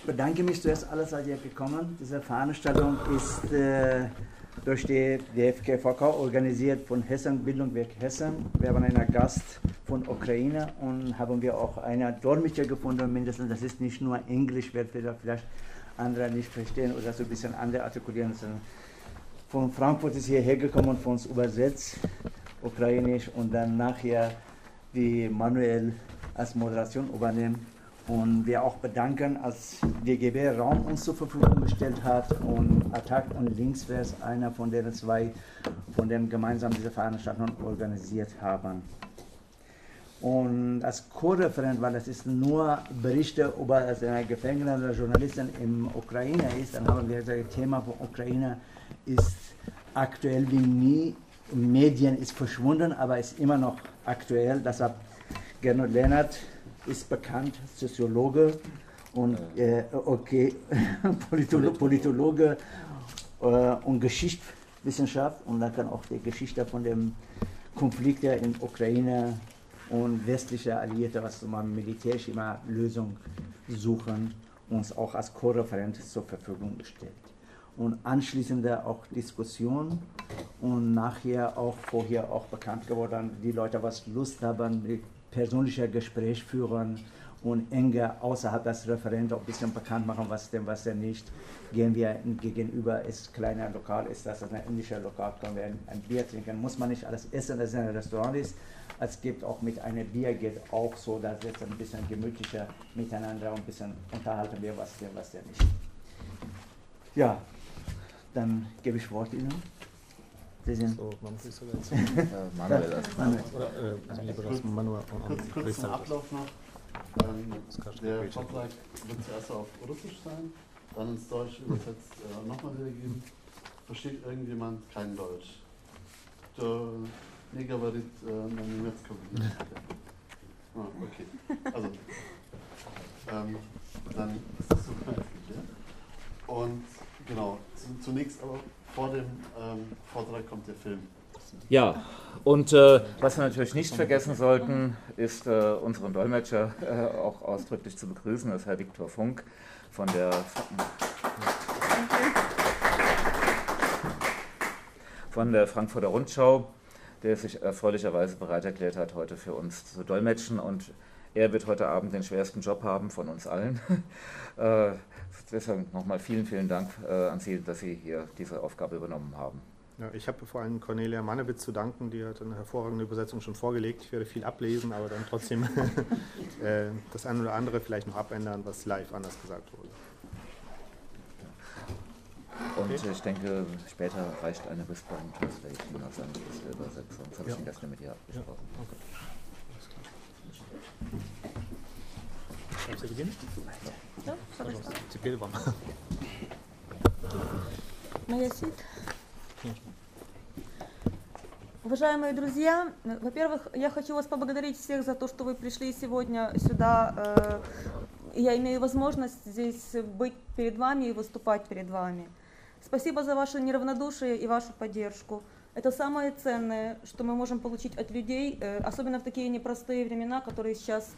Ich bedanke mich zuerst alle seid ihr gekommen. Diese Veranstaltung ist äh, durch die DFKVK organisiert von Hessen, Bildungswerk Hessen. Wir haben einen Gast von Ukraine und haben wir auch einen Dolmetscher gefunden, mindestens. Das ist nicht nur Englisch, wird vielleicht andere nicht verstehen oder so ein bisschen andere artikulieren. Von Frankfurt ist hierher gekommen von uns übersetzt, ukrainisch und dann nachher die manuell als Moderation übernehmen und wir auch bedanken, als DGB Raum uns zur Verfügung gestellt hat und Attack und Linksvers einer von den zwei, von denen gemeinsam diese Veranstaltung organisiert haben. Und als Co-Referent, weil das ist nur Berichte über also eine Gefängnis oder Journalisten in Ukraine ist, dann haben wir gesagt, das Thema von Ukraine ist aktuell wie nie. Medien ist verschwunden, aber ist immer noch aktuell. Deshalb Gernot Lennart ist bekannt, Soziologe und äh, okay, Politolo Politologe äh, und Geschichtswissenschaft und dann kann auch die Geschichte von dem Konflikt in Ukraine und westliche Alliierte, was man militärisch immer Lösung suchen, uns auch als Co-Referent zur Verfügung gestellt. Und anschließende auch Diskussion und nachher auch vorher auch bekannt geworden, die Leute, was Lust haben, persönlicher Gespräch führen und enger außerhalb des Referendums ein bisschen bekannt machen, was denn, was denn nicht. Gehen wir gegenüber, ist kleiner Lokal, ist das ein indischer Lokal, können wir ein, ein, Bier trinken. Muss man nicht alles essen, dass es ein Restaurant ist. Es gibt auch mit einem Bier geht auch so, dass es ein bisschen gemütlicher miteinander und ein bisschen unterhalten wir, was denn, was denn nicht. Ja, dann gebe ich Wort Ihnen Sie sind so, man muss sogar jetzt. äh, Manuel erst. Oder äh, lieber das Manuel und Kurz zum Ablauf noch. Ähm, der Vortrag wird zuerst auf Russisch sein, dann ins Deutsch übersetzt äh, nochmal wiedergeben. Versteht irgendjemand kein Deutsch? Der не говорит äh, на немецком. Ah, okay. Also, ähm, dann ist das so geklärt. Und genau, zunächst aber vor dem ähm, Vortrag kommt der Film. Ja, und äh, was wir natürlich nicht vergessen sollten, ist äh, unseren Dolmetscher äh, auch ausdrücklich zu begrüßen, das ist Herr Viktor Funk von der, von der Frankfurter Rundschau, der sich erfreulicherweise bereit erklärt hat, heute für uns zu dolmetschen. Und er wird heute Abend den schwersten Job haben von uns allen. Deshalb nochmal vielen, vielen Dank äh, an Sie, dass Sie hier diese Aufgabe übernommen haben. Ja, ich habe vor allem Cornelia Mannewitz zu danken, die hat eine hervorragende Übersetzung schon vorgelegt. Ich werde viel ablesen, aber dann trotzdem äh, das eine oder andere vielleicht noch abändern, was live anders gesagt wurde. Und okay. ich denke, später reicht eine Whisper Translation als eine Übersetzung. Das habe ja. ich gestern mit ihr abgesprochen. Ja. Okay. Kannst du beginnen? Да, пожалуйста. Теперь вам. Моя сид. Уважаемые друзья, во-первых, я хочу вас поблагодарить всех за то, что вы пришли сегодня сюда. Я имею возможность здесь быть перед вами и выступать перед вами. Спасибо за ваше неравнодушие и вашу поддержку. Это самое ценное, что мы можем получить от людей, особенно в такие непростые времена, которые сейчас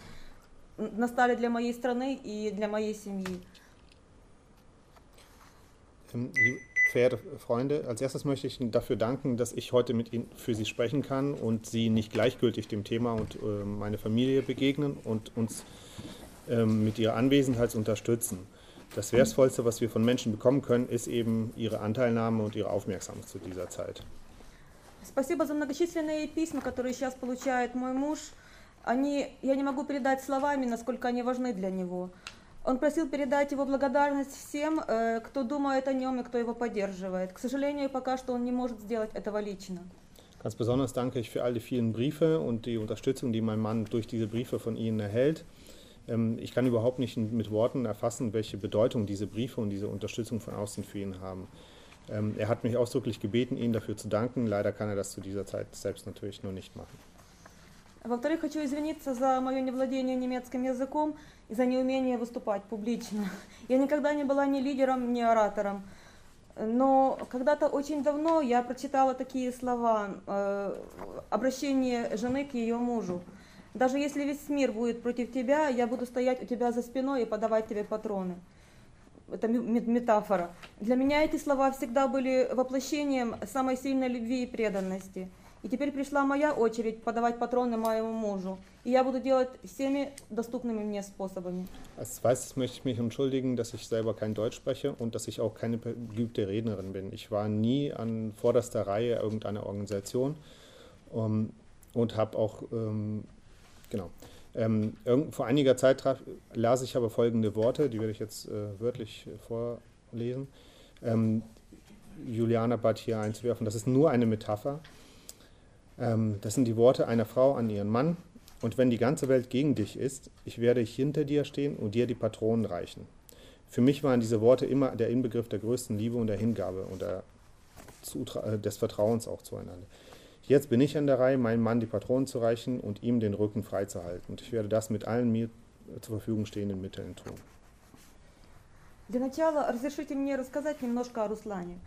настали для моей страны и для моей семьи. Verehrte Freunde, als erstes möchte ich Ihnen dafür danken, dass ich heute mit Ihnen für Sie sprechen kann und Sie nicht gleichgültig dem Thema und äh, meine Familie begegnen und uns ähm, mit Ihrer Anwesenheit unterstützen. Das Wertvollste, was wir von Menschen bekommen können, ist eben Ihre Anteilnahme und Ihre Aufmerksamkeit zu dieser Zeit. Спасибо за многочисленные письма, которые сейчас получает мой муж. Они, я не могу передать словами, насколько они важны для него. Он просил передать его благодарность всем, кто думает о нем и кто его поддерживает. К сожалению, пока что он не может сделать этого лично. Ganz besonders danke ich für all die vielen Briefe und die Unterstützung, die mein Mann durch diese Briefe von Ihnen erhält. Ich kann überhaupt nicht mit Worten erfassen, welche Bedeutung diese Briefe und diese Unterstützung von außen für ihn haben. Er hat mich ausdrücklich gebeten, Ihnen dafür zu danken. Leider kann er das zu dieser Zeit selbst natürlich nur nicht machen. Во-вторых, хочу извиниться за мое невладение немецким языком и за неумение выступать публично. Я никогда не была ни лидером, ни оратором. Но когда-то очень давно я прочитала такие слова, э, обращение жены к ее мужу. Даже если весь мир будет против тебя, я буду стоять у тебя за спиной и подавать тебе патроны. это метафора. Для меня эти слова всегда были воплощением самой сильной любви и преданности. И теперь пришла моя очередь подавать патроны моему мужу. И я буду делать всеми доступными мне способами. Als zweites möchte ich mich entschuldigen, dass ich selber kein Deutsch spreche und dass ich auch keine geübte Rednerin bin. Ich war nie an vorderster Reihe irgendeiner Organisation um, ähm, und habe auch, ähm, genau, ähm, vor einiger Zeit traf, las ich aber folgende Worte, die werde ich jetzt äh, wörtlich vorlesen. Ähm, Juliana bat hier einzuwerfen, das ist nur eine Metapher. Ähm, das sind die Worte einer Frau an ihren Mann. Und wenn die ganze Welt gegen dich ist, ich werde hinter dir stehen und dir die Patronen reichen. Für mich waren diese Worte immer der Inbegriff der größten Liebe und der Hingabe und der, äh, des Vertrauens auch zueinander. Jetzt bin ich an der Reihe, meinem Mann die Patronen zu reichen und ihm den Rücken freizuhalten. Und ich werde das mit allen mir zur Verfügung stehenden Mitteln tun. Для начала разрешите мне рассказать немножко о Руслане.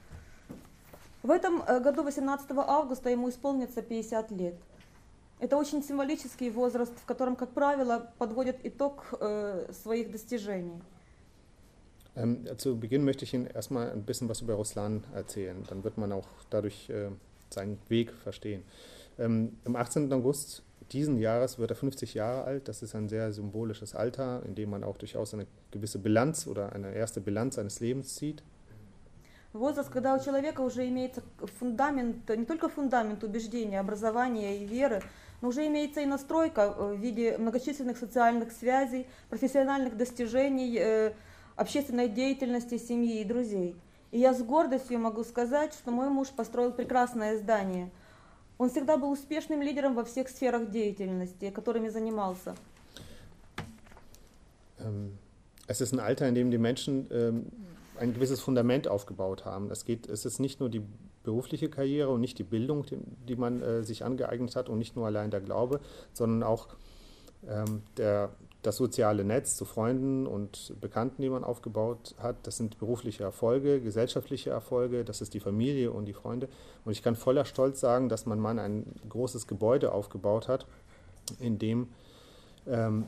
В этом э, году, 18 августа, ему исполнится 50 лет. Это очень символический возраст, в котором, как правило, подводят итог äh, своих достижений. Ähm, zu Beginn möchte ich Ihnen erstmal ein bisschen was über Ruslan erzählen. Dann wird man auch dadurch äh, seinen Weg verstehen. Ähm, am 18. August diesen Jahres wird er 50 Jahre alt. Das ist ein sehr symbolisches Alter, in dem man auch durchaus eine gewisse Bilanz oder eine erste Bilanz seines Lebens zieht. Возраст, когда у человека уже имеется фундамент, не только фундамент убеждения, образования и веры, но уже имеется и настройка в виде многочисленных социальных связей, профессиональных достижений, э, общественной деятельности, семьи и друзей. И я с гордостью могу сказать, что мой муж построил прекрасное здание. Он всегда был успешным лидером во всех сферах деятельности, которыми занимался. Es ist ein Alter, in dem die Menschen ähm, ein gewisses Fundament aufgebaut haben. Es, geht, es ist nicht nur die berufliche Karriere und nicht die Bildung, die, die man äh, sich angeeignet hat und nicht nur allein der Glaube, sondern auch ähm, der, das soziale Netz zu Freunden und Bekannten, die man aufgebaut hat. Das sind berufliche Erfolge, gesellschaftliche Erfolge, das ist die Familie und die Freunde. Und ich kann voller Stolz sagen, dass mein Mann ein großes Gebäude aufgebaut hat, in dem, ähm,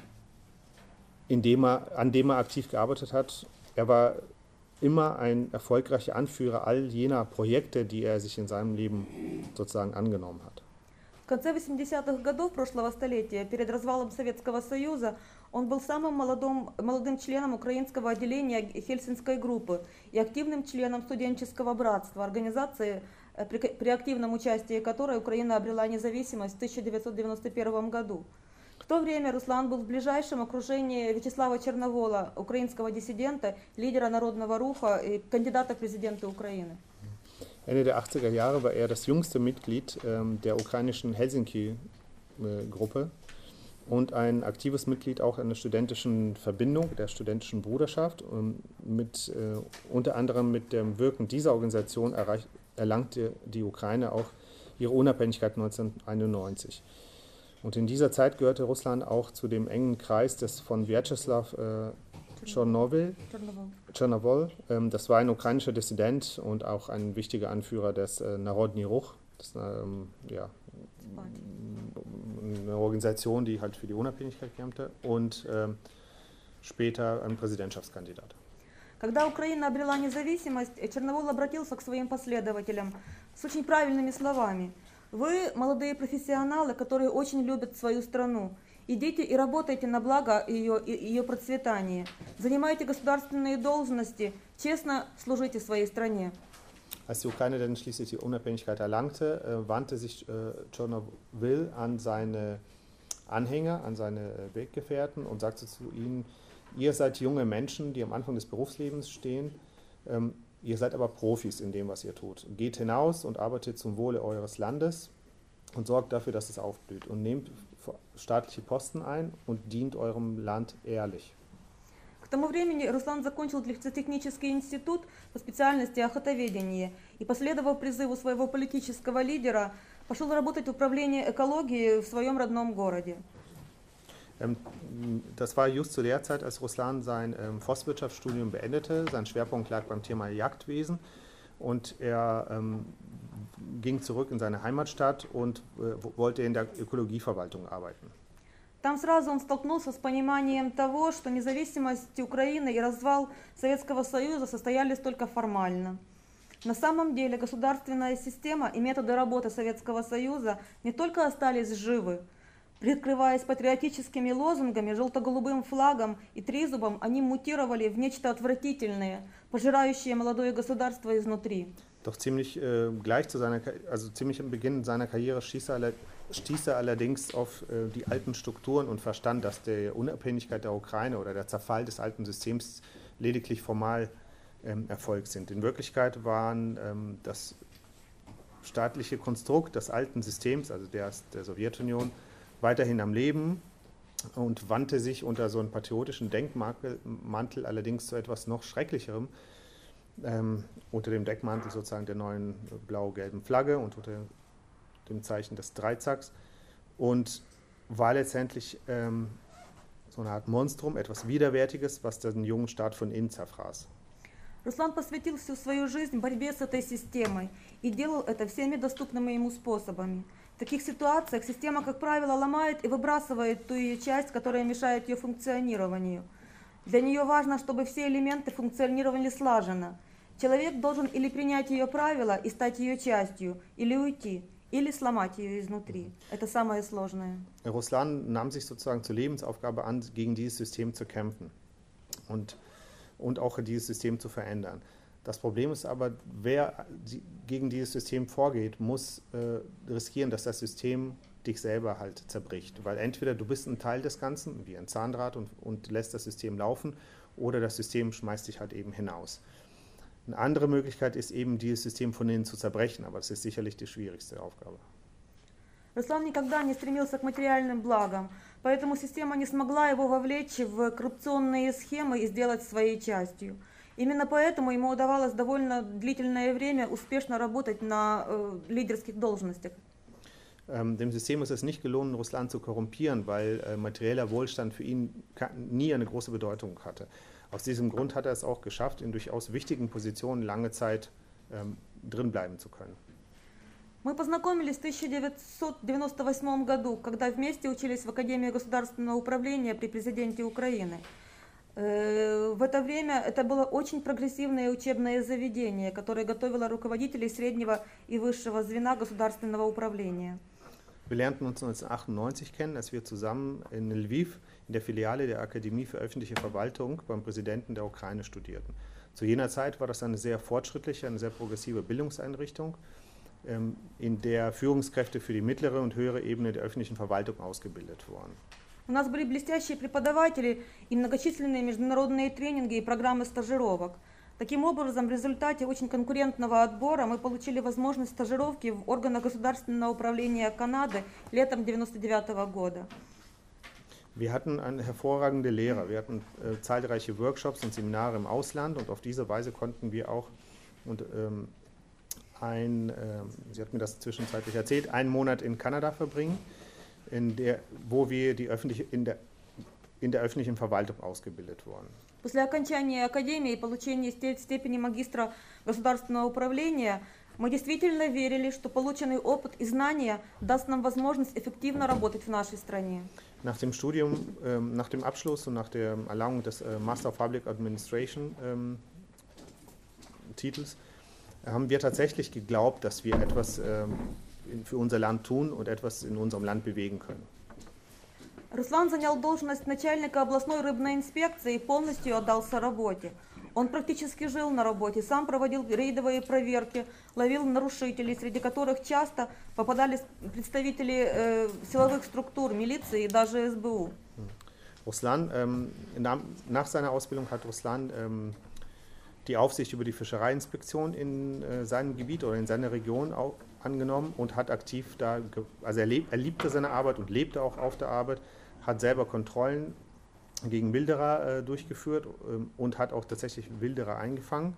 in dem er, an dem er aktiv gearbeitet hat. Er war immer ein erfolgreicher Anführer all jener Projekte, die er sich in seinem Leben sozusagen angenommen hat. В конце 80-х годов прошлого столетия, перед развалом Советского Союза, он был самым молодым, молодым членом украинского отделения Хельсинской группы и активным членом студенческого братства, организации, при, при активном участии которой Украина обрела независимость в 1991 году. В то время Руслан был в ближайшем окружении Вячеслава Черновола, украинского диссидента, лидера народного руха и кандидата в президенты Украины. Ende der 80er Jahre war er das jüngste Mitglied ähm, der ukrainischen Helsinki-Gruppe und ein aktives Mitglied auch einer studentischen Verbindung, der studentischen Bruderschaft. Und mit, äh, unter anderem mit dem Wirken dieser Organisation erreicht, erlangte die Ukraine auch ihre Unabhängigkeit 1991. Und in dieser Zeit gehörte Russland auch zu dem engen Kreis des von Vyacheslav äh, Tschernowil, Tschernowol. Ähm, das war ein ukrainischer Dissident und auch ein wichtiger Anführer des äh, Narodny Ruch. Das ist ähm, ja, eine Organisation, die halt für die Unabhängigkeit kämpfte und ähm, später ein Präsidentschaftskandidat. Когда Украина обрела независимость, Черновол обратился к своим последователям с очень правильными словами – Вы молодые профессионалы, которые очень любят свою страну. Идите и работайте на благо ее, ее процветания. Занимайте государственные должности, честно служите своей стране. Als die Ukraine dann schließlich die Unabhängigkeit erlangte, äh, wandte sich äh, Tschernobyl an seine Anhänger, an seine äh, Weggefährten und sagte zu ihnen, ihr seid junge Menschen, die am Anfang des Berufslebens stehen. Ähm, Ihr seid aber Profis in dem, was ihr tut. Geht hinaus und arbeitet zum Wohle eures Landes und sorgt dafür, dass es aufblüht. Und nehmt staatliche Posten ein und dient eurem Land ehrlich. К тому времени Руслан закончил лесотехнический институт по специальности охотоведения и, последовав призыву своего политического лидера, пошел работать в управлении экологии в своем родном городе. Ähm, das war just zu der Zeit, als Ruslan sein ähm, Forstwirtschaftsstudium beendete. Sein Schwerpunkt lag beim Thema Jagdwesen und er ähm, ging zurück in seine Heimatstadt und äh, wollte in der Ökologieverwaltung arbeiten. Там сразу он столкнулся с пониманием того, что независимость Украины и развал Советского Союза состоялись только формально. На самом деле государственная система и методы работы Советского Союза не только остались живы, Прикрываясь патриотическими лозунгами, желто-голубым флагом и тризубом, они мутировали в нечто отвратительное, пожирающее молодое государство изнутри. Doch ziemlich äh, gleich zu seiner, also ziemlich am Beginn seiner Karriere stieß er, stieß er allerdings auf äh, die alten Strukturen und verstand, dass die Unabhängigkeit der Ukraine oder der Zerfall des alten Systems lediglich formal ähm, erfolgt sind. In Wirklichkeit waren ähm, das staatliche Konstrukt des alten Systems, also der, der Sowjetunion, weiterhin am Leben und wandte sich unter so einem patriotischen Denkmantel allerdings zu etwas noch Schrecklicherem, ähm, unter dem Deckmantel sozusagen der neuen blau-gelben Flagge und unter dem Zeichen des Dreizacks und war letztendlich ähm, so eine Art Monstrum, etwas Widerwärtiges, was den jungen Staat von innen zerfraß. Руслан посвятил всю свою жизнь борьбе с этой системой и делал это всеми доступными ему способами – В таких ситуациях система, как правило, ломает и выбрасывает ту ее часть, которая мешает ее функционированию. Для нее важно, чтобы все элементы функционировали слаженно. Человек должен или принять ее правила и стать ее частью, или уйти, или сломать ее изнутри. Это самое сложное. Russland nahm sich sozusagen zur Lebensaufgabe an, gegen dieses System zu kämpfen und, und auch dieses System zu verändern. Das Problem ist aber, wer gegen dieses System vorgeht, muss äh, riskieren, dass das System dich selber halt zerbricht. Weil entweder du bist ein Teil des Ganzen, wie ein Zahnrad, und, und lässt das System laufen, oder das System schmeißt dich halt eben hinaus. Eine andere Möglichkeit ist eben, dieses System von innen zu zerbrechen, aber das ist sicherlich die schwierigste Aufgabe. Руслан никогда не стремился к материальным благам, поэтому система не смогла его вовлечь в коррупционные схемы и сделать своей частью. Именно поэтому ему удавалось довольно длительное время успешно работать на äh, лидерских должностях. Ähm, dem System ist es nicht gelungen, Russland zu korrumpieren, weil äh, materieller Wohlstand für ihn nie eine große Bedeutung hatte. Aus diesem Grund hat er es auch geschafft, in durchaus wichtigen Positionen lange Zeit ähm, drin bleiben zu können. Мы познакомились в 1998 году, когда вместе учились в Академии государственного управления при президенте Украины. Э, в это время это было очень прогрессивное учебное заведение, которое готовило руководителей среднего и высшего звена государственного управления. Wir lernten uns 1998 kennen, als wir zusammen in Lviv in der Filiale der Akademie für öffentliche Verwaltung beim Präsidenten der Ukraine studierten. Zu jener Zeit war das eine sehr fortschrittliche, eine sehr progressive Bildungseinrichtung, ähm, in der Führungskräfte für die mittlere und höhere Ebene der öffentlichen Verwaltung ausgebildet wurden. У нас были блестящие преподаватели и многочисленные международные тренинги и программы стажировок. Таким образом, в результате очень конкурентного отбора мы получили возможность стажировки в органах государственного управления Канады летом 1999 года. Wir hatten hervorragende Lehrer, wir hatten äh, zahlreiche Workshops und Seminare im Ausland und auf diese Weise konnten wir auch und, ähm, ein, äh, sie hat mir das zwischenzeitlich erzählt, einen Monat in Kanada verbringen in der, wo wir die öffentliche, in, der, in der öffentlichen Verwaltung ausgebildet wurden. После окончания академии и получения степени магистра государственного управления мы действительно верили, что полученный опыт и знания даст нам возможность эффективно работать в нашей стране. Nach dem Studium, ähm, nach dem Abschluss und nach der Erlangung des äh, Master of Public Administration ähm, Titels haben wir tatsächlich geglaubt, dass wir etwas ähm, für unser Land tun und etwas in unserem Land bewegen können. Руслан занял должность начальника областной рыбной инспекции и полностью отдался работе. Он практически жил на работе, сам проводил рейдовые проверки, ловил нарушителей, среди которых часто попадались представители äh, силовых структур, милиции и даже СБУ. Ruslan, ähm, nach, nach, seiner Ausbildung hat Ruslan ähm, die Aufsicht über die Fischereiinspektion in äh, seinem Gebiet oder in seiner Region auch angenommen und hat aktiv da, also er, lebt, er liebte seine Arbeit und lebte auch auf der Arbeit, hat selber Kontrollen gegen Wilderer äh, durchgeführt ähm, und hat auch tatsächlich Wilderer eingefangen,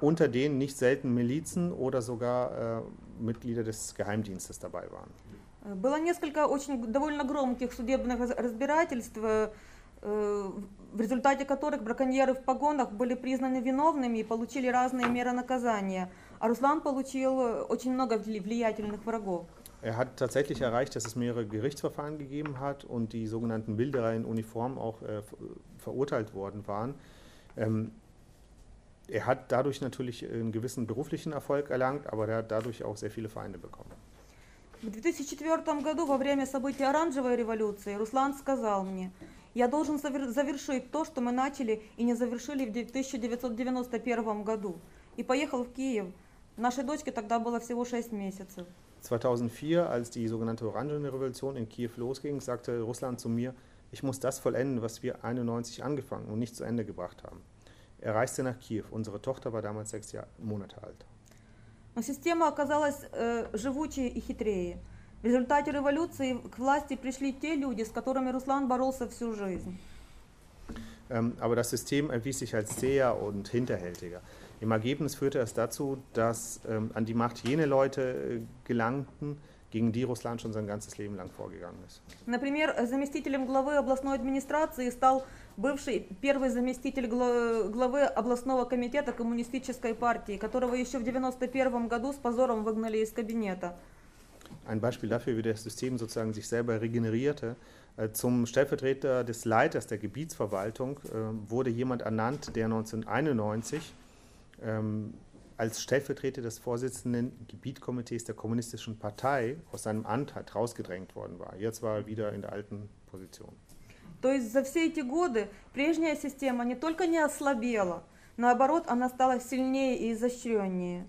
unter denen nicht selten Milizen oder sogar äh, Mitglieder des Geheimdienstes dabei waren. Было несколько очень довольно громких судебных разбирательств, э, в результате которых браконьеры в погонах были признаны виновными и получили разные меры наказания. А Руслан получил очень много влиятельных врагов. Er hat tatsächlich erreicht, dass es mehrere Gerichtsverfahren gegeben hat und die sogenannten Wilderer in Uniform auch äh, verurteilt worden waren. Ähm, er hat dadurch natürlich einen gewissen beruflichen Erfolg erlangt, aber er hat dadurch auch sehr viele Feinde bekommen. В 2004 году, во время событий Оранжевой революции, Руслан сказал мне, я должен завершить то, что мы начали и не завершили в 1991 году. И поехал в Киев. Нашей дочке тогда было всего 6 месяцев. 2004, als die sogenannte Orangene Revolution in Kiew losging, sagte Russland zu mir, ich muss das vollenden, was wir 91 angefangen und nicht zu Ende gebracht haben. Er reiste nach Kiew. Unsere Tochter war damals sechs Jahr, Monate alt. Но система оказалась äh, живучее и хитрее. В результате революции к власти пришли те люди, с которыми Руслан боролся всю жизнь. Ähm, aber das System erwies sich als zäher und hinterhältiger. Im Ergebnis führte es dazu, dass ähm, an die Macht jene Leute äh, gelangten, gegen die Russland schon sein ganzes Leben lang vorgegangen ist. Например, заместителем главы областной администрации стал бывший первый заместитель главы областного комитета коммунистической партии, которого еще в 1991 году с позором выгнали из кабинета. Ein Beispiel dafür, wie das System sozusagen sich selber regenerierte. Äh, zum Stellvertreter des Leiters der Gebietsverwaltung äh, wurde jemand ernannt, der 1991 ähm, als Stellvertreter des Vorsitzenden Gebietkomitees der Kommunistischen Partei aus seinem Amt halt rausgedrängt worden war. Jetzt war er wieder in der alten Position. То есть за все эти годы прежняя система не только не ослабела, наоборот, она стала сильнее и изощреннее.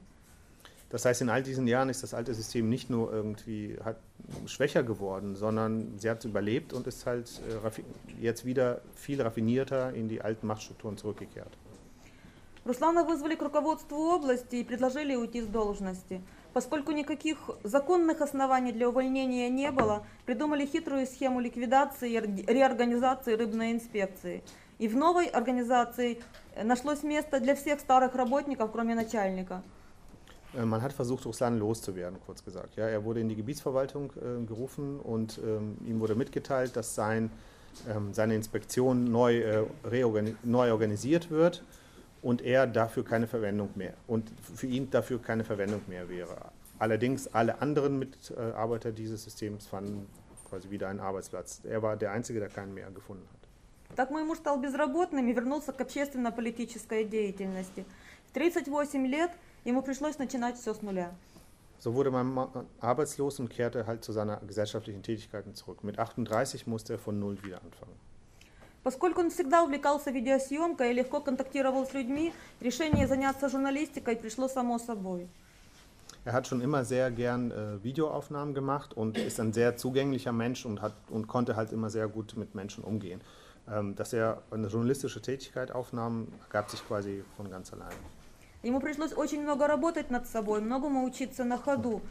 Das heißt, in all diesen Jahren ist das alte System nicht nur irgendwie hat, schwächer geworden, sondern sie hat überlebt und ist halt äh, jetzt wieder viel raffinierter in die alten Machtstrukturen zurückgekehrt. Руслана вызвали к руководству области и предложили уйти с должности. Поскольку никаких законных оснований для увольнения не было, придумали хитрую схему ликвидации и реорганизации рыбной инспекции. И в новой организации нашлось место для всех старых работников, кроме начальника. Man hat versucht, Ruslan loszuwerden, kurz gesagt. Ja, er wurde in die Gebietsverwaltung äh, gerufen und ähm, ihm wurde mitgeteilt, dass sein, ähm, seine Inspektion neu, äh, neu organisiert wird und er dafür keine Verwendung mehr und für ihn dafür keine Verwendung mehr wäre. Allerdings alle anderen Mitarbeiter dieses Systems fanden quasi wieder einen Arbeitsplatz. Er war der Einzige, der keinen mehr gefunden hat. Так мой муж стал безработным и вернулся к общественно-политической деятельности. В 38 лет ему пришлось начинать все с нуля. So wurde man arbeitslos und kehrte halt zu seiner gesellschaftlichen Tätigkeiten zurück. Mit 38 musste er von null wieder anfangen. Поскольку он всегда увлекался видеосъемкой и легко контактировал с людьми, решение заняться журналистикой пришло само собой. Er hat schon immer sehr gern äh, Videoaufnahmen gemacht und ist ein sehr zugänglicher Mensch und, hat, und konnte halt immer sehr gut mit Menschen umgehen. Ähm, dass er eine journalistische Tätigkeit aufnahm, ergab sich quasi von ganz alleine. Ему пришлось очень много работать над собой, многому учиться на ходу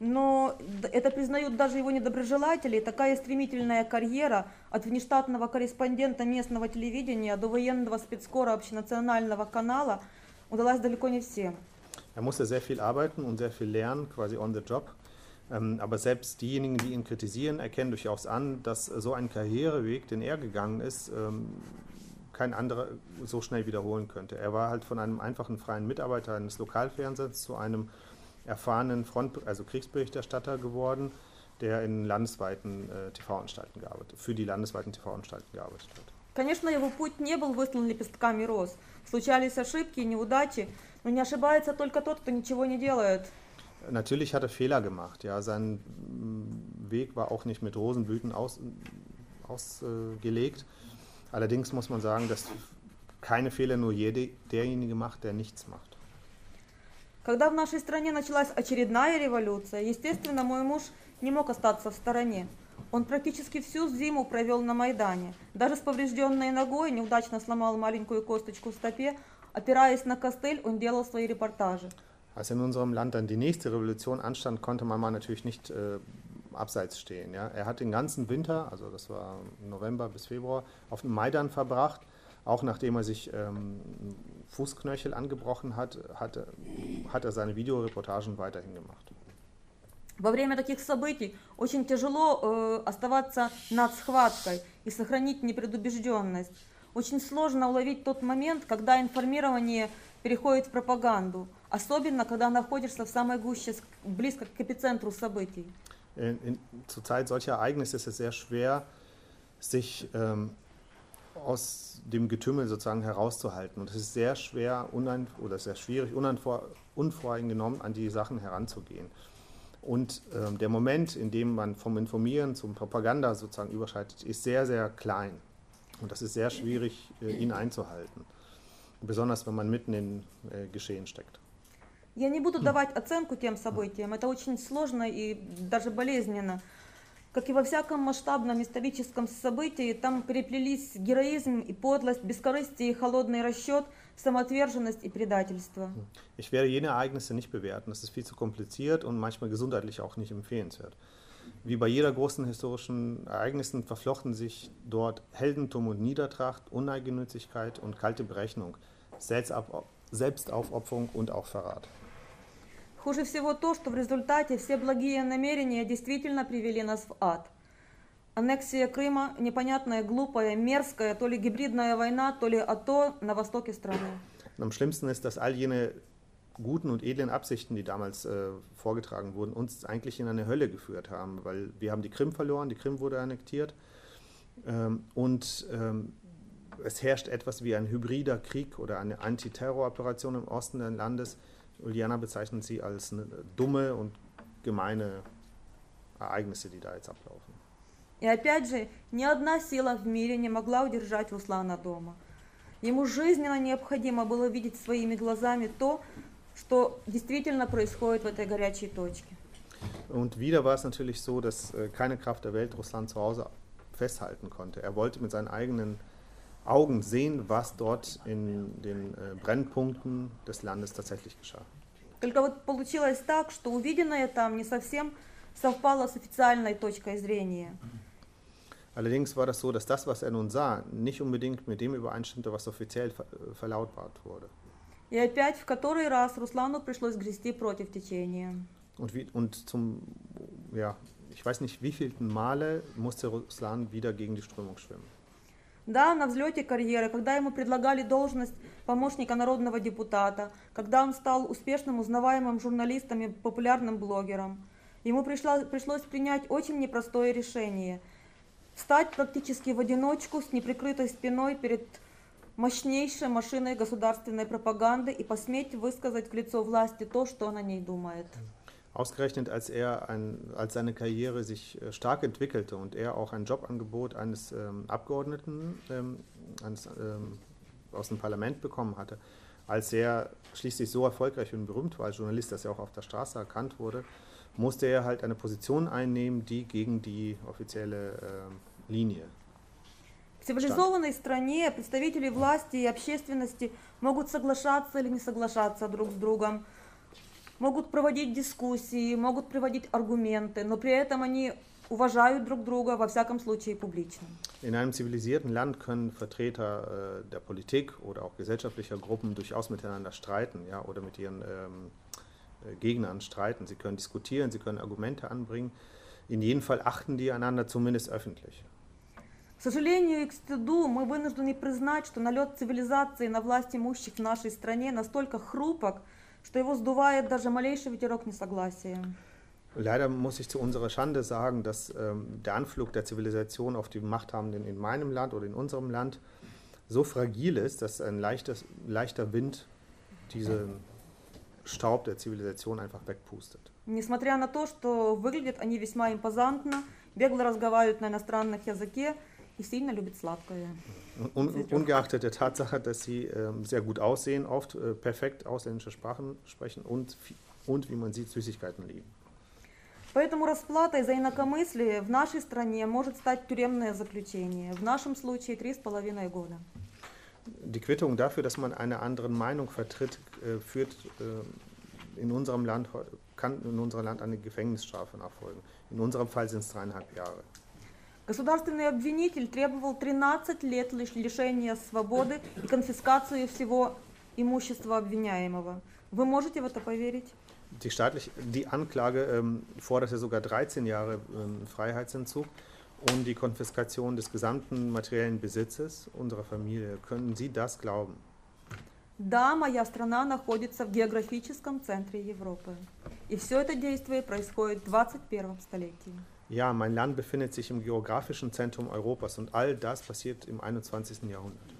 но это признают даже его недоброжелатели. Такая стремительная карьера от внештатного корреспондента местного телевидения до военного спецкора общенационального канала удалась далеко не всем. Er musste sehr viel arbeiten und sehr viel lernen, quasi on the job. Ähm, aber selbst diejenigen, die ihn kritisieren, erkennen durchaus an, dass so ein Karriereweg, den er gegangen ist, ähm, kein anderer so schnell wiederholen könnte. Er war halt von einem einfachen freien Mitarbeiter eines Lokalfernsehens zu einem erfahrenen Front, also Kriegsberichterstatter geworden, der in landesweiten äh, TV-Anstalten gearbeitet, für die landesweiten TV-Anstalten gearbeitet hat. Конечно, его путь не был выслан лепестками роз. Случались ошибки, неудачи, но не ошибается только тот, кто ничего не делает. Natürlich hat er Fehler gemacht. Ja, sein mm, Weg war auch nicht mit Rosenblüten ausgelegt. Aus, äh, Allerdings muss man sagen, dass keine Fehler nur jede, derjenige macht, der nichts macht. Когда в нашей стране началась очередная революция, естественно, мой муж не мог остаться в стороне. Он практически всю зиму провел на Майдане. Даже с поврежденной ногой неудачно сломал маленькую косточку в стопе. Опираясь на костыль, он делал свои репортажи. Als in unserem Land dann die nächste Revolution anstand, konnte man natürlich nicht äh, abseits stehen. Ja? Er hat den ganzen Winter, also das war November bis Februar, auf dem Maidan verbracht Auch nachdem er sich ähm, Fußknöchel angebrochen hat, hat, hat er seine Videoreportagen weiterhin gemacht. Во время таких событий очень тяжело э, оставаться над схваткой и сохранить непредубежденность. Очень сложно уловить тот момент, когда информирование переходит в пропаганду, особенно когда находишься в самой гуще, близко к эпицентру событий. in, in, zur Zeit solcher Ereignisse ist es sehr schwer, sich ähm, aus dem Getümmel sozusagen herauszuhalten. Und es ist sehr schwer unein, oder sehr schwierig, uneinvor, unvoreingenommen an die Sachen heranzugehen. Und ähm, der Moment, in dem man vom Informieren zum Propaganda sozusagen überschreitet, ist sehr, sehr klein. Und das ist sehr schwierig, äh, ihn einzuhalten. Besonders wenn man mitten in äh, Geschehen steckt. Я не буду давать оценку тем событиям, это очень сложно и даже болезненно. Как и во всяком масштабном историческом событии, там переплелись героизм и подлость, бескорыстие и холодный расчет, самоотверженность и предательство. Ich werde jene Ereignisse nicht bewerten, das ist viel zu kompliziert und manchmal gesundheitlich auch nicht empfehlenswert. Wie bei jeder großen historischen Ereignissen verflochten sich dort Heldentum und Niedertracht, Uneigennützigkeit und kalte Berechnung, Selbstaufopferung und auch Verrat. Хуже всего то, что в результате все благие намерения действительно привели нас в ад. Аннексия Крыма, непонятная, глупая, мерзкая, то ли гибридная война, то ли АТО на востоке страны. Und am schlimmsten ist, dass all jene guten und edlen Absichten, die damals äh, vorgetragen wurden, uns eigentlich in eine Hölle geführt haben, weil wir haben die Krim verloren, die Krim wurde annektiert ähm, und ähm, es herrscht etwas wie ein hybrider Krieg oder eine Antiterroroperation im Osten des Landes, Juliana bezeichnet sie als dumme und gemeine Ereignisse, die da jetzt ablaufen. И опять же, ни одна сила в мире не могла удержать Руслана дома. Ему жизненно необходимо было видеть своими глазами то, что действительно происходит в этой горячей точке. Und wieder war es natürlich so, dass äh, keine Kraft der Welt Russland zu Hause festhalten konnte. Er wollte mit seinen eigenen Augen sehen, was dort in den äh, Brennpunkten des Landes tatsächlich geschah. Только вот получилось так, что увиденное там не совсем совпало с официальной точкой зрения. Allerdings war das so, dass das, was er nun sah, nicht unbedingt mit dem übereinstimmte, was offiziell verlautbart wurde. И опять в который раз Руслану пришлось грести против течения. Und, wie, und zum, ja, ich weiß nicht, wievielten Male musste Ruslan wieder gegen die Strömung schwimmen. Да, на взлете карьеры, когда ему предлагали должность помощника народного депутата, когда он стал успешным, узнаваемым журналистом и популярным блогером. Ему пришло, пришлось принять очень непростое решение. Встать практически в одиночку с неприкрытой спиной перед мощнейшей машиной государственной пропаганды и посметь высказать в лицо власти то, что он о ней думает. Ausgerechnet als er ein, als seine Karriere sich äh, stark entwickelte und er auch ein Jobangebot eines ähm, Abgeordneten ähm, eines, ähm, aus dem Parlament bekommen hatte, als er schließlich so erfolgreich und berühmt war als Journalist, dass er auch auf der Straße erkannt wurde, musste er halt eine Position einnehmen, die gegen die offizielle äh, Linie В цивилизованной стране представители власти и общественности могут соглашаться или не соглашаться друг с другом, могут проводить дискуссии, могут приводить аргументы, но при этом они уважают друг друга, во всяком случае публично. In einem zivilisierten Land können Vertreter äh, der Politik oder auch gesellschaftlicher Gruppen durchaus miteinander streiten ja, oder mit ihren ähm, äh, Gegnern streiten. Sie können diskutieren, sie können Argumente anbringen. In jedem Fall achten die einander zumindest öffentlich. К сожалению и к стыду мы вынуждены признать, что налет цивилизации на власть имущих в нашей стране настолько хрупок, что его сдувает даже малейший ветерок несогласия. Leider muss ich zu unserer Schande sagen, dass ähm, der Anflug der Zivilisation auf die Machthabenden in meinem Land oder in unserem Land so fragil ist, dass ein leichtes, leichter Wind diesen Staub der Zivilisation einfach wegpustet. Несмотря на то, что выглядят они весьма импозантно, бегло разговаривают на иностранных языке и сильно любят сладкое. Un, ungeachtet der Tatsache, dass sie äh, sehr gut aussehen, oft äh, perfekt ausländische Sprachen sprechen und, und, wie man sieht, Süßigkeiten lieben. Поэтому расплатой за инакомыслие в нашей стране может стать тюремное заключение. В нашем случае три с половиной года. Die Quittung dafür, dass man eine andere Meinung vertritt, äh, führt äh, in unserem Land, kann in unserem Land eine Gefängnisstrafe nachfolgen. In unserem Fall sind es dreieinhalb Jahre. Государственный обвинитель требовал 13 лет лишения свободы и конфискацию всего имущества обвиняемого. Вы можете в это поверить? Die, staatliche, die Anklage ähm, forderte sogar 13 Jahre ähm, Freiheitsentzug und die Konfiskation des gesamten materiellen Besitzes unserer Familie. Können Sie das glauben? Да, моя страна находится в географическом центре Европы. И все это действие происходит в 21 столетии. Ja, mein Land befindet sich im geografischen Zentrum Europas und all das passiert im 21. Jahrhundert.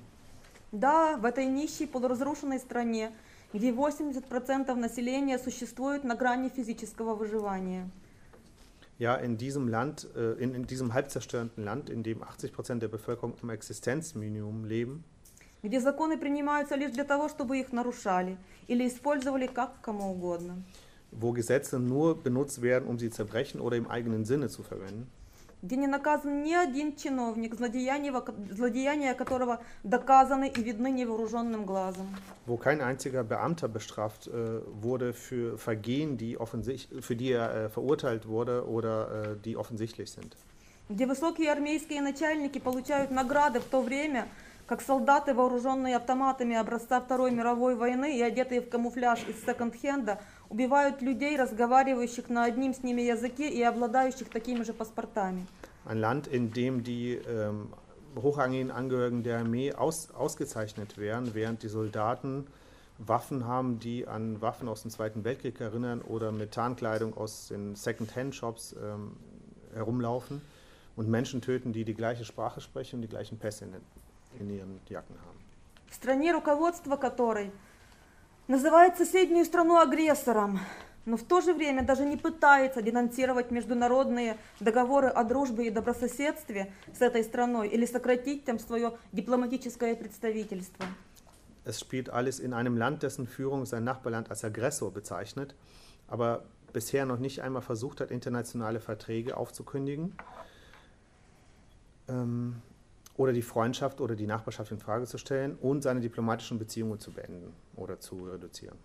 Да, в этой нищей полуразрушенной стране, где 80% населения существует на грани физического выживания. Ja, in diesem Land, äh, in, in diesem halb zerstörten Land, in dem 80 Prozent der Bevölkerung im Existenzminimum leben, где законы принимаются лишь для того, чтобы их нарушали или использовали как кому угодно. wo Gesetze nur benutzt werden, um sie zu zerbrechen oder im eigenen Sinne zu verwenden, где не наказан ни один чиновник, злодеяния, злодеяния которого доказаны и видны невооруженным глазом. wo kein einziger Beamter bestraft äh, wurde für Vergehen, die offensicht, für die er äh, verurteilt wurde oder äh, die offensichtlich sind. где высокие армейские начальники получают награды в то время, как солдаты, вооруженные автоматами образца Второй мировой войны и одетые в камуфляж из секонд-хенда, убивают людей, разговаривающих на одним с ними языке и обладающих такими же паспортами. Ein Land, in dem die ähm, hochrangigen Angehörigen der Armee aus, ausgezeichnet werden, während die Soldaten Waffen haben, die an Waffen aus dem Zweiten Weltkrieg erinnern oder mit Tarnkleidung aus den Second-Hand-Shops ähm, herumlaufen und Menschen töten, die die gleiche Sprache sprechen und die gleichen Pässe in, in ihren Jacken haben. В стране, руководство которой называет соседнюю страну агрессором, но в то же время даже не пытается денонсировать международные договоры о дружбе и добрососедстве с этой страной или сократить там свое дипломатическое представительство. Es spielt alles in einem Land, dessen Führung sein Nachbarland als Aggressor bezeichnet, aber bisher noch nicht einmal versucht hat, internationale Verträge aufzukündigen. Ähm, oder die Freundschaft oder die Nachbarschaft in Frage zu stellen und seine diplomatischen Beziehungen zu beenden oder zu reduzieren.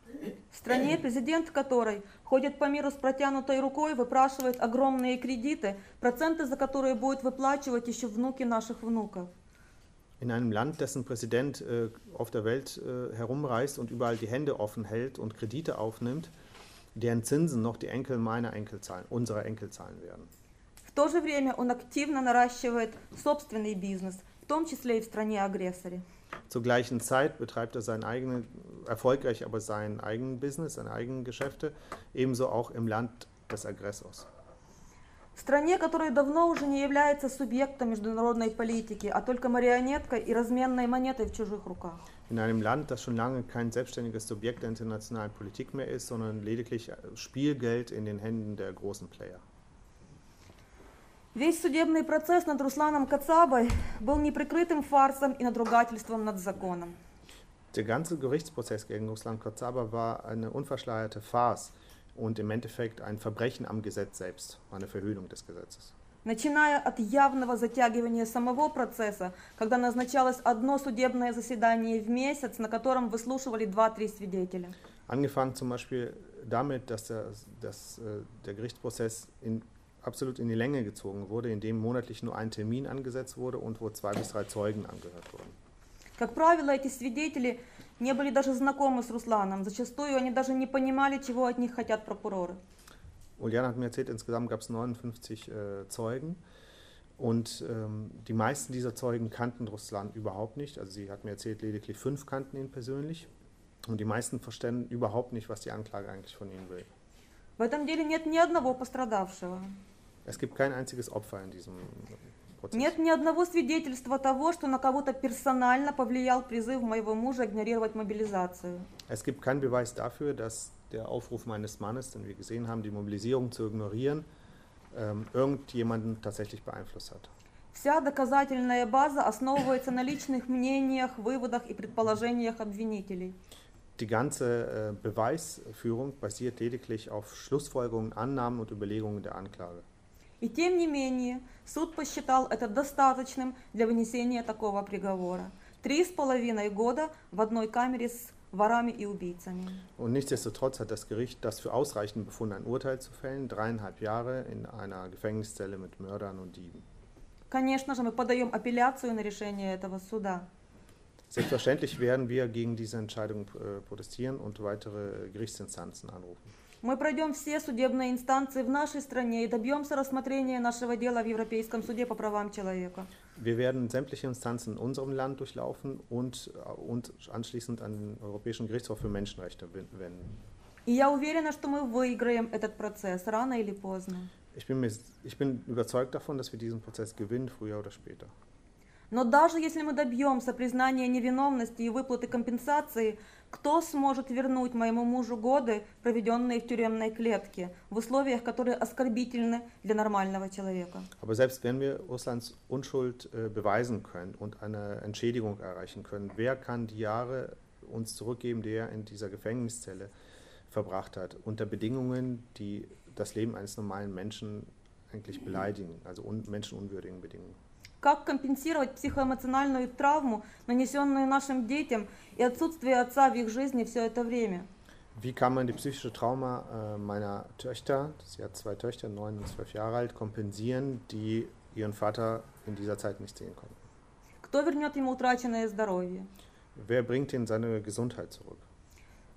В стране, президент которой ходит по миру с протянутой рукой, выпрашивает огромные кредиты, проценты за которые будет выплачивать еще внуки наших внуков. In einem Land, dessen Präsident äh, auf der Welt äh, herumreist und überall die Hände offen hält und Kredite aufnimmt, deren Zinsen noch die Enkel meiner Enkel zahlen, unserer Enkel zahlen werden. В то же время он активно наращивает собственный бизнес, в том числе и в стране-агрессоре. Zur gleichen Zeit betreibt er sein eigenen, erfolgreich aber sein eigenes Business, seine eigenen Geschäfte, ebenso auch im Land des Aggressors. В стране, которая давно уже не является субъектом международной политики, а только марионеткой и разменной монетой в чужих руках. In einem Land, das schon lange kein selbstständiges Subjekt der internationalen Politik mehr ist, sondern lediglich Spielgeld in den Händen der großen Player. Весь судебный процесс над Русланом Кацабой был неприкрытым фарсом и надругательством над законом. Der ganze Gerichtsprozess gegen Ruslan Kotzaba war eine unverschleierte Farce und im Endeffekt ein Verbrechen am Gesetz selbst, eine Verhöhnung des Gesetzes. Начиная от явного затягивания самого процесса, когда назначалось одно судебное заседание в месяц, на котором выслушивали два-три свидетеля. Angefangen zum Beispiel damit, dass der, dass, der Gerichtsprozess in absolut in die Länge gezogen wurde, indem monatlich nur ein Termin angesetzt wurde und wo zwei bis drei Zeugen angehört wurden. Как правило, эти свидетели не были даже знакомы с Русланом. Зачастую они даже не понимали, чего от них хотят прокуроры. Uliana hat mir erzählt, insgesamt gab es 59 äh, Zeugen. Und ähm, die meisten dieser Zeugen kannten Russland überhaupt nicht. Also sie hat mir erzählt, lediglich fünf kannten ihn persönlich. Und die meisten verstehen überhaupt nicht, was die Anklage eigentlich von ihnen will. В этом деле нет ни одного пострадавшего. Es gibt kein einziges Opfer in diesem Prozess. Нет ни одного свидетельства того, что на кого-то персонально повлиял призыв моего мужа игнорировать мобилизацию. Es gibt keinen Beweis dafür, dass der Aufruf meines Mannes, den wir gesehen haben, die Mobilisierung zu ignorieren, ähm, irgendjemanden tatsächlich beeinflusst hat. Вся доказательная база основывается на личных мнениях, выводах и предположениях обвинителей. Die ganze äh, Beweisführung basiert lediglich auf Schlussfolgerungen, Annahmen und Überlegungen der Anklage. И тем не менее, суд посчитал это достаточным для вынесения такого приговора. Три с половиной года в одной камере с ворами и убийцами. Und nichtsdestotrotz hat das Gericht das für ausreichend befunden, ein Urteil zu fällen, dreieinhalb Jahre in einer Gefängniszelle mit Mördern und Dieben. Конечно же, мы подаем апелляцию на решение этого суда. Selbstverständlich werden wir gegen diese Entscheidung äh, protestieren und weitere Gerichtsinstanzen anrufen. Мы пройдем все судебные инстанции в нашей стране и добьемся рассмотрения нашего дела в Европейском суде по правам человека. Wir werden sämtliche Instanzen in unserem Land durchlaufen und uns anschließend an den Europäischen Gerichtshof für Menschenrechte wenden. И я уверена, что мы выиграем этот процесс рано или поздно. Ich bin, mir, ich bin überzeugt davon, dass wir diesen Prozess gewinnen, früher oder später. Но даже если мы добьемся признания невиновности и выплаты компенсации, кто сможет вернуть моему мужу годы, проведенные в тюремной клетке, в условиях, которые оскорбительны для нормального человека? Aber selbst wenn wir Russlands Unschuld äh, beweisen können und eine Entschädigung erreichen können, wer kann die Jahre uns zurückgeben, die er in dieser Gefängniszelle verbracht hat, unter Bedingungen, die das Leben eines normalen Menschen eigentlich beleidigen, also un menschenunwürdigen Bedingungen? Как компенсировать психоэмоциональную травму, нанесенную нашим детям, и отсутствие отца в их жизни все это время? Wie kann man die psychische Trauma äh, meiner Töchter, sie hat zwei Töchter, neun und zwölf Jahre alt, kompensieren, die ihren Vater in dieser Zeit nicht sehen konnten? Кто вернет ему утраченное здоровье? Wer bringt ihm seine Gesundheit zurück?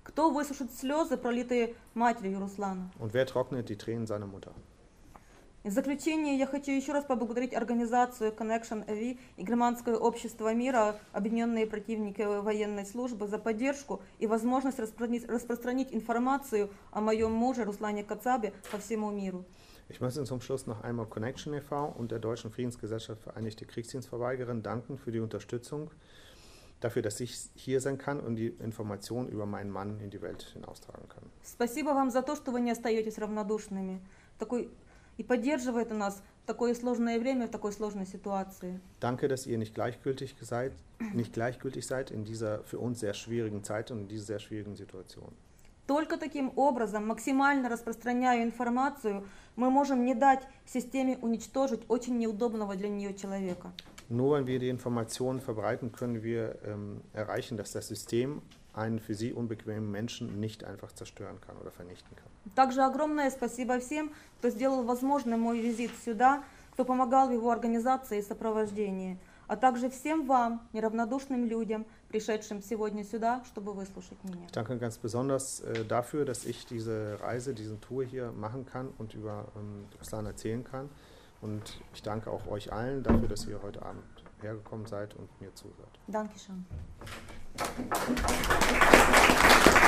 Кто высушит слезы, пролитые матерью Руслана? Und wer trocknet die Tränen seiner Mutter? В заключение я хочу еще раз поблагодарить организацию Connection AV и Германское общество мира, объединенные противники военной службы, за поддержку и возможность распространить, распространить информацию о моем муже Руслане Кацабе по всему миру. Ich möchte zum Schluss noch einmal Connection e.V. und der Deutschen Friedensgesellschaft Vereinigte Kriegsdienstverweigerin danken für die Unterstützung, dafür, dass ich hier sein kann und die Informationen über meinen Mann in die Welt hinaustragen kann. Спасибо вам за то, что вы не остаетесь равнодушными. Такой и поддерживает нас в такое сложное время, в такой сложной ситуации. Danke, dass ihr nicht gleichgültig seid, nicht gleichgültig seid in dieser für uns sehr schwierigen Zeit und in dieser sehr schwierigen Situation. Только таким образом, максимально распространяя информацию, мы можем не дать системе уничтожить очень неудобного для нее человека. Nur wenn wir die Informationen verbreiten, können wir ähm, erreichen, dass das System einen für sie unbequemen Menschen nicht einfach zerstören kann oder vernichten kann. Также огромное спасибо всем, кто сделал возможным мой визит сюда, кто помогал в его организации и сопровождении, а также всем вам, неравнодушным людям, пришедшим сегодня сюда, чтобы выслушать меня. Ich danke ganz besonders äh, dafür, dass ich diese Reise, diese Tour hier machen kann und über ähm, Ruslan erzählen kann. Und ich danke auch euch allen dafür, dass ihr heute Abend hergekommen seid und mir zuhört. Dankeschön. Thank you.